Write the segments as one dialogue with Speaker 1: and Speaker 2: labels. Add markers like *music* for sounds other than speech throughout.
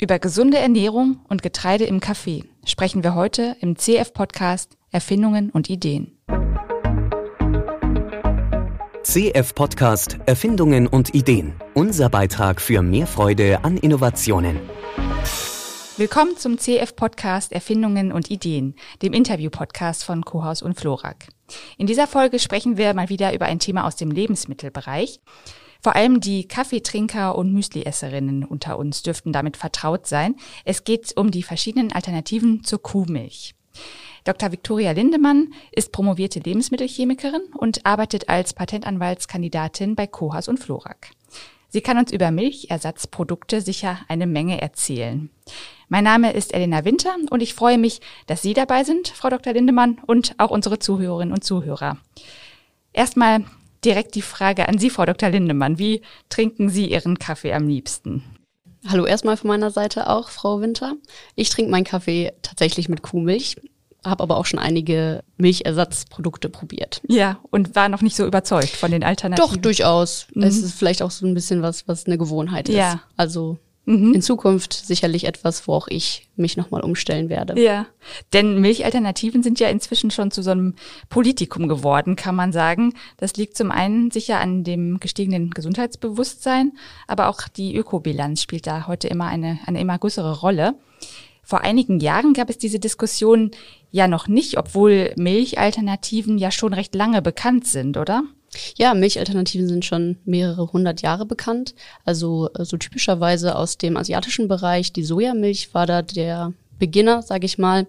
Speaker 1: Über gesunde Ernährung und Getreide im Kaffee sprechen wir heute im CF-Podcast Erfindungen und Ideen.
Speaker 2: CF-Podcast Erfindungen und Ideen. Unser Beitrag für mehr Freude an Innovationen.
Speaker 1: Willkommen zum CF-Podcast Erfindungen und Ideen, dem Interview-Podcast von Kohaus und Florak. In dieser Folge sprechen wir mal wieder über ein Thema aus dem Lebensmittelbereich. Vor allem die Kaffeetrinker und Müsliesserinnen unter uns dürften damit vertraut sein. Es geht um die verschiedenen Alternativen zur Kuhmilch. Dr. Viktoria Lindemann ist promovierte Lebensmittelchemikerin und arbeitet als Patentanwaltskandidatin bei Kohas und Florak. Sie kann uns über Milchersatzprodukte sicher eine Menge erzählen. Mein Name ist Elena Winter und ich freue mich, dass Sie dabei sind, Frau Dr. Lindemann, und auch unsere Zuhörerinnen und Zuhörer. Erstmal direkt die Frage an Sie, Frau Dr. Lindemann. Wie trinken Sie Ihren Kaffee am liebsten?
Speaker 3: Hallo erstmal von meiner Seite auch, Frau Winter. Ich trinke meinen Kaffee tatsächlich mit Kuhmilch, habe aber auch schon einige Milchersatzprodukte probiert.
Speaker 1: Ja, und war noch nicht so überzeugt von den Alternativen.
Speaker 3: Doch, durchaus. Mhm. Es ist vielleicht auch so ein bisschen was, was eine Gewohnheit ist.
Speaker 1: Ja.
Speaker 3: Also mhm. in Zukunft sicherlich etwas, wo auch ich mich nochmal umstellen werde.
Speaker 1: Ja, denn Milchalternativen sind ja inzwischen schon zu so einem Politikum geworden, kann man sagen. Das liegt zum einen sicher an dem gestiegenen Gesundheitsbewusstsein, aber auch die Ökobilanz spielt da heute immer eine, eine immer größere Rolle. Vor einigen Jahren gab es diese Diskussion ja noch nicht, obwohl Milchalternativen ja schon recht lange bekannt sind, oder?
Speaker 3: Ja, Milchalternativen sind schon mehrere hundert Jahre bekannt. Also so typischerweise aus dem asiatischen Bereich. Die Sojamilch war da der Beginner, sage ich mal.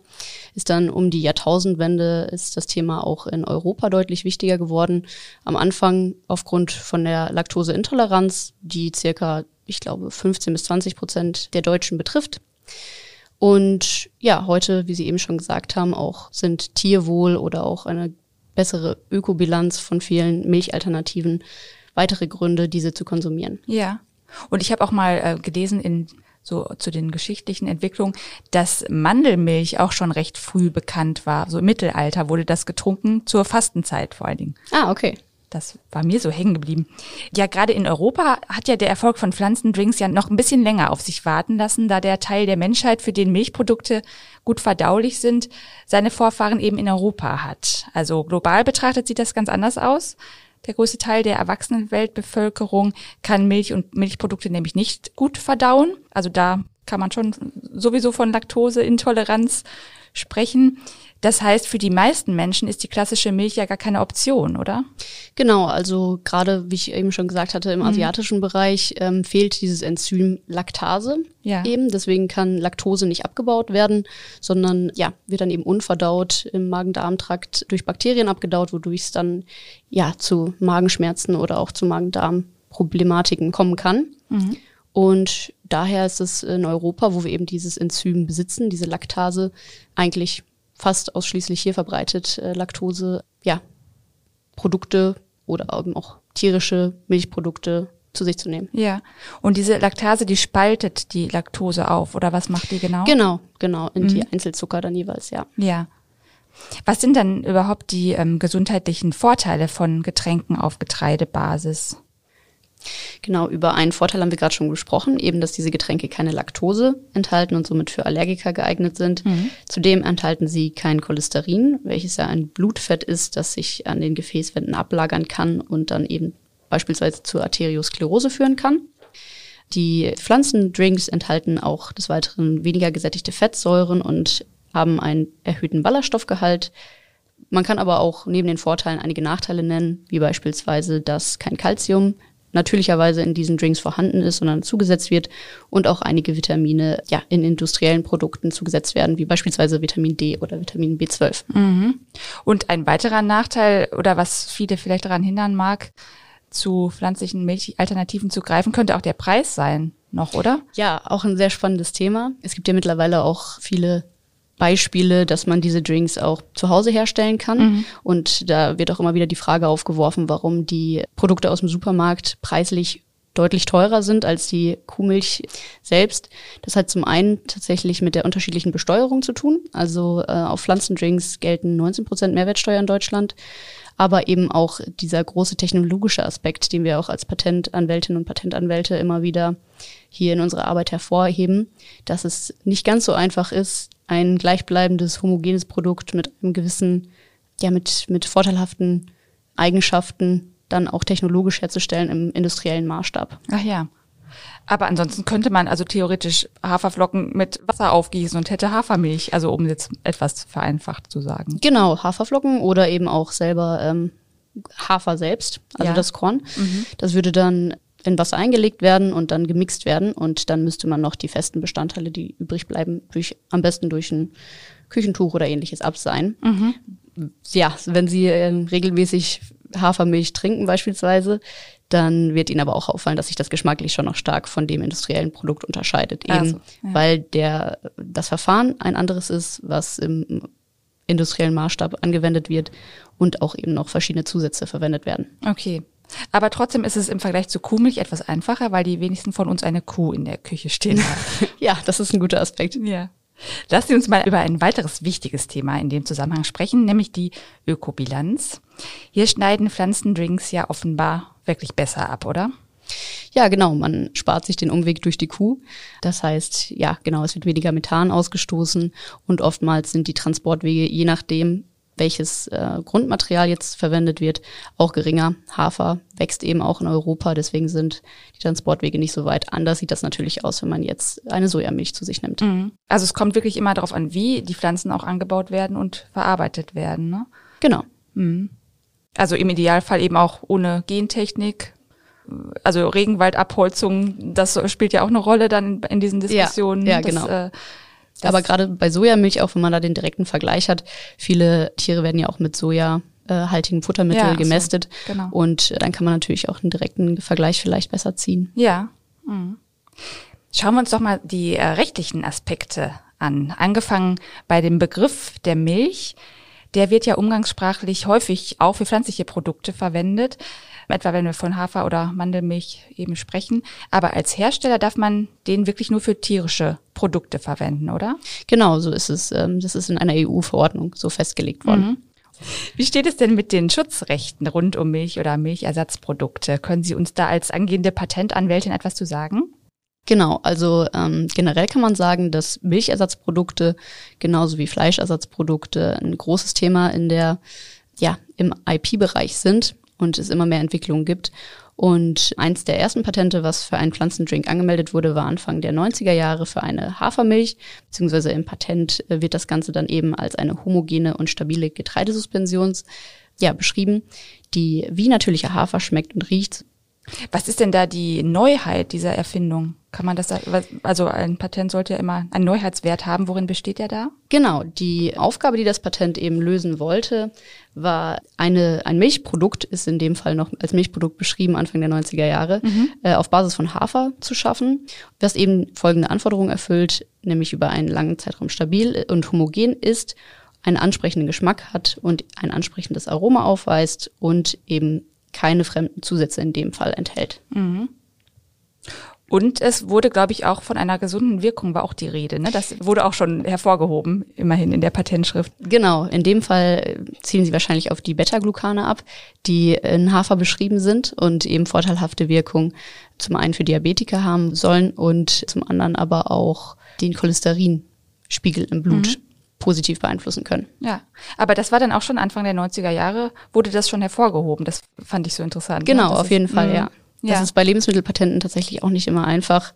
Speaker 3: Ist dann um die Jahrtausendwende ist das Thema auch in Europa deutlich wichtiger geworden. Am Anfang aufgrund von der Laktoseintoleranz, die circa, ich glaube, 15 bis 20 Prozent der Deutschen betrifft. Und ja, heute, wie Sie eben schon gesagt haben, auch sind Tierwohl oder auch eine bessere Ökobilanz von vielen Milchalternativen weitere Gründe, diese zu konsumieren.
Speaker 1: Ja. Und ich habe auch mal äh, gelesen in so zu den geschichtlichen Entwicklungen, dass Mandelmilch auch schon recht früh bekannt war. So im Mittelalter wurde das getrunken zur Fastenzeit vor allen Dingen.
Speaker 3: Ah, okay.
Speaker 1: Das war mir so hängen geblieben. Ja, gerade in Europa hat ja der Erfolg von Pflanzendrinks ja noch ein bisschen länger auf sich warten lassen, da der Teil der Menschheit, für den Milchprodukte gut verdaulich sind, seine Vorfahren eben in Europa hat. Also global betrachtet sieht das ganz anders aus. Der größte Teil der erwachsenen Weltbevölkerung kann Milch und Milchprodukte nämlich nicht gut verdauen. Also da kann man schon sowieso von Laktoseintoleranz sprechen. Das heißt, für die meisten Menschen ist die klassische Milch ja gar keine Option, oder?
Speaker 3: Genau, also gerade wie ich eben schon gesagt hatte, im mhm. asiatischen Bereich ähm, fehlt dieses Enzym Laktase ja. eben. Deswegen kann Laktose nicht abgebaut werden, sondern ja, wird dann eben unverdaut im Magen-Darm-Trakt durch Bakterien abgedaut, wodurch es dann ja zu Magenschmerzen oder auch zu Magen-Darm-Problematiken kommen kann. Mhm. Und daher ist es in Europa, wo wir eben dieses Enzym besitzen, diese Laktase, eigentlich fast ausschließlich hier verbreitet, äh, Laktose, ja, Produkte oder eben auch tierische Milchprodukte zu sich zu nehmen.
Speaker 1: Ja. Und diese Laktase, die spaltet die Laktose auf, oder was macht die genau?
Speaker 3: Genau, genau, in mhm. die Einzelzucker dann jeweils, ja.
Speaker 1: Ja. Was sind dann überhaupt die ähm, gesundheitlichen Vorteile von Getränken auf Getreidebasis?
Speaker 3: Genau, über einen Vorteil haben wir gerade schon gesprochen, eben, dass diese Getränke keine Laktose enthalten und somit für Allergiker geeignet sind. Mhm. Zudem enthalten sie kein Cholesterin, welches ja ein Blutfett ist, das sich an den Gefäßwänden ablagern kann und dann eben beispielsweise zur Arteriosklerose führen kann. Die Pflanzendrinks enthalten auch des Weiteren weniger gesättigte Fettsäuren und haben einen erhöhten Ballaststoffgehalt. Man kann aber auch neben den Vorteilen einige Nachteile nennen, wie beispielsweise, dass kein Calcium natürlicherweise in diesen Drinks vorhanden ist, sondern zugesetzt wird und auch einige Vitamine ja in industriellen Produkten zugesetzt werden, wie beispielsweise Vitamin D oder Vitamin B12.
Speaker 1: Mhm. Und ein weiterer Nachteil oder was viele vielleicht daran hindern mag, zu pflanzlichen Milchalternativen zu greifen, könnte auch der Preis sein noch, oder?
Speaker 3: Ja, auch ein sehr spannendes Thema. Es gibt ja mittlerweile auch viele Beispiele, dass man diese Drinks auch zu Hause herstellen kann. Mhm. Und da wird auch immer wieder die Frage aufgeworfen, warum die Produkte aus dem Supermarkt preislich deutlich teurer sind als die Kuhmilch selbst. Das hat zum einen tatsächlich mit der unterschiedlichen Besteuerung zu tun. Also äh, auf Pflanzendrinks gelten 19 Prozent Mehrwertsteuer in Deutschland. aber eben auch dieser große technologische Aspekt, den wir auch als Patentanwältinnen und Patentanwälte immer wieder hier in unserer Arbeit hervorheben, dass es nicht ganz so einfach ist, ein gleichbleibendes, homogenes Produkt mit einem gewissen, ja, mit, mit vorteilhaften Eigenschaften dann auch technologisch herzustellen im industriellen Maßstab.
Speaker 1: Ach ja. Aber ansonsten könnte man also theoretisch Haferflocken mit Wasser aufgießen und hätte Hafermilch, also um jetzt etwas vereinfacht zu sagen.
Speaker 3: Genau, Haferflocken oder eben auch selber ähm, Hafer selbst, also
Speaker 1: Ja.
Speaker 3: das Korn. Das würde dann in Wasser eingelegt werden und dann gemixt werden und dann müsste man noch die festen Bestandteile, die übrig bleiben, durch, am besten durch ein Küchentuch oder ähnliches abseihen. Ja, wenn Sie ähm, regelmäßig Hafermilch trinken beispielsweise, dann wird Ihnen aber auch auffallen, dass sich das geschmacklich schon noch stark von dem industriellen Produkt unterscheidet. Eben
Speaker 1: Also, ja.
Speaker 3: weil der, das Verfahren ein anderes ist, was im industriellen Maßstab angewendet wird und auch eben noch verschiedene Zusätze verwendet werden.
Speaker 1: Okay. Aber trotzdem ist es im Vergleich zu Kuhmilch etwas einfacher, weil die wenigsten von uns eine Kuh in der Küche stehen haben. *laughs*
Speaker 3: Ja, das ist ein guter Aspekt.
Speaker 1: Ja. Lassen Sie uns mal über ein weiteres wichtiges Thema in dem Zusammenhang sprechen, nämlich die Ökobilanz. Hier schneiden Pflanzendrinks ja offenbar wirklich besser ab, oder?
Speaker 3: Ja, genau, man spart sich den Umweg durch die Kuh. Das heißt, ja, genau, es wird weniger Methan ausgestoßen und oftmals sind die Transportwege, je nachdem, welches äh, Grundmaterial jetzt verwendet wird, auch geringer. Hafer wächst eben auch in Europa, deswegen sind die Transportwege nicht so weit. Anders sieht das natürlich aus, wenn man jetzt eine Sojamilch zu sich nimmt.
Speaker 1: Also es kommt wirklich immer darauf an, wie die Pflanzen auch angebaut werden und verarbeitet werden. Ne?
Speaker 3: Genau.
Speaker 1: Also im Idealfall eben auch ohne Gentechnik. Also Regenwaldabholzung, das spielt ja auch eine Rolle dann in, diesen Diskussionen.
Speaker 3: ja,
Speaker 1: Das,
Speaker 3: genau.
Speaker 1: äh, das-
Speaker 3: Aber gerade bei Sojamilch, auch wenn man da den direkten Vergleich hat, viele Tiere werden ja auch mit Soja äh, haltigen Futtermittel
Speaker 1: Ja, so,
Speaker 3: gemästet.
Speaker 1: genau.
Speaker 3: Und äh, dann kann man natürlich auch einen direkten Vergleich vielleicht besser ziehen.
Speaker 1: Ja. Mhm. Schauen wir uns doch mal die äh, rechtlichen Aspekte an. Angefangen bei dem Begriff der Milch. Der wird ja umgangssprachlich häufig auch für pflanzliche Produkte verwendet. Etwa wenn wir von Hafer- oder Mandelmilch eben sprechen. Aber als Hersteller darf man den wirklich nur für tierische Produkte verwenden, oder?
Speaker 3: Genau, so ist es. Ähm, das ist in einer EU-Verordnung so festgelegt worden.
Speaker 1: Wie steht es denn mit den Schutzrechten rund um Milch oder Milchersatzprodukte? Können Sie uns da als angehende Patentanwältin etwas zu sagen?
Speaker 3: Genau, also ähm, generell kann man sagen, dass Milchersatzprodukte genauso wie Fleischersatzprodukte ein großes Thema in der, ja, im IP-Bereich sind und es immer mehr Entwicklungen gibt. Und eins der ersten Patente, was für einen Pflanzendrink angemeldet wurde, war Anfang der 90er Jahre für eine Hafermilch, beziehungsweise im Patent äh, wird das Ganze dann eben als eine homogene und stabile Getreidesuspensions ja, beschrieben, die wie natürlicher Hafer schmeckt und riecht,
Speaker 1: Was ist denn da die Neuheit dieser Erfindung? Kann man das, also ein Patent sollte ja immer einen Neuheitswert haben. Worin besteht der da?
Speaker 3: Genau, die Aufgabe, die das Patent eben lösen wollte, war eine, ein Milchprodukt, ist in dem Fall noch als Milchprodukt beschrieben, Anfang der 90er Jahre, äh, auf Basis von Hafer zu schaffen, das eben folgende Anforderungen erfüllt, nämlich über einen langen Zeitraum stabil und homogen ist, einen ansprechenden Geschmack hat und ein ansprechendes Aroma aufweist und eben keine fremden Zusätze in dem Fall enthält.
Speaker 1: Und es wurde, glaube ich, auch von einer gesunden Wirkung war auch die Rede. Ne? Das wurde auch schon hervorgehoben, immerhin in der Patentschrift.
Speaker 3: Genau, in dem Fall äh, zielen sie wahrscheinlich auf die Beta-Glucane ab, die in Hafer beschrieben sind und eben vorteilhafte Wirkung zum einen für Diabetiker haben sollen und zum anderen aber auch den Cholesterinspiegel im Blut positiv beeinflussen können.
Speaker 1: Ja, aber das war dann auch schon Anfang der 90er Jahre, wurde das schon hervorgehoben. Das fand ich so interessant.
Speaker 3: Genau, auf
Speaker 1: ist-
Speaker 3: jeden Fall,
Speaker 1: Mhm.
Speaker 3: ja. Das
Speaker 1: Ja.
Speaker 3: ist bei Lebensmittelpatenten tatsächlich auch nicht immer einfach.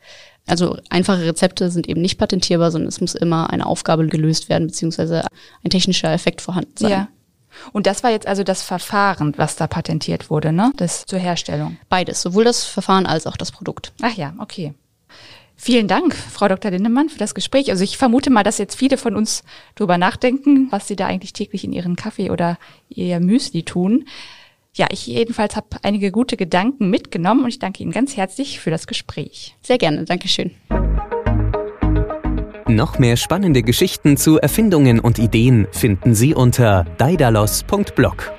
Speaker 3: Also einfache Rezepte sind eben nicht patentierbar, sondern es muss immer eine Aufgabe gelöst werden, beziehungsweise ein technischer Effekt vorhanden sein.
Speaker 1: Ja. Und das war jetzt also das Verfahren, was da patentiert wurde, ne? Das zur Herstellung.
Speaker 3: Beides, sowohl das Verfahren als auch das Produkt.
Speaker 1: Ach ja, okay. Vielen Dank, Frau Dr. Lindemann, für das Gespräch. Also ich vermute mal, dass jetzt viele von uns drüber nachdenken, was sie da eigentlich täglich in ihren Kaffee oder ihr Müsli tun. Ja, ich jedenfalls habe einige gute Gedanken mitgenommen und ich danke Ihnen ganz herzlich für das Gespräch.
Speaker 3: Sehr gerne, Dankeschön.
Speaker 2: Noch mehr spannende Geschichten zu Erfindungen und Ideen finden Sie unter daidalos.blog.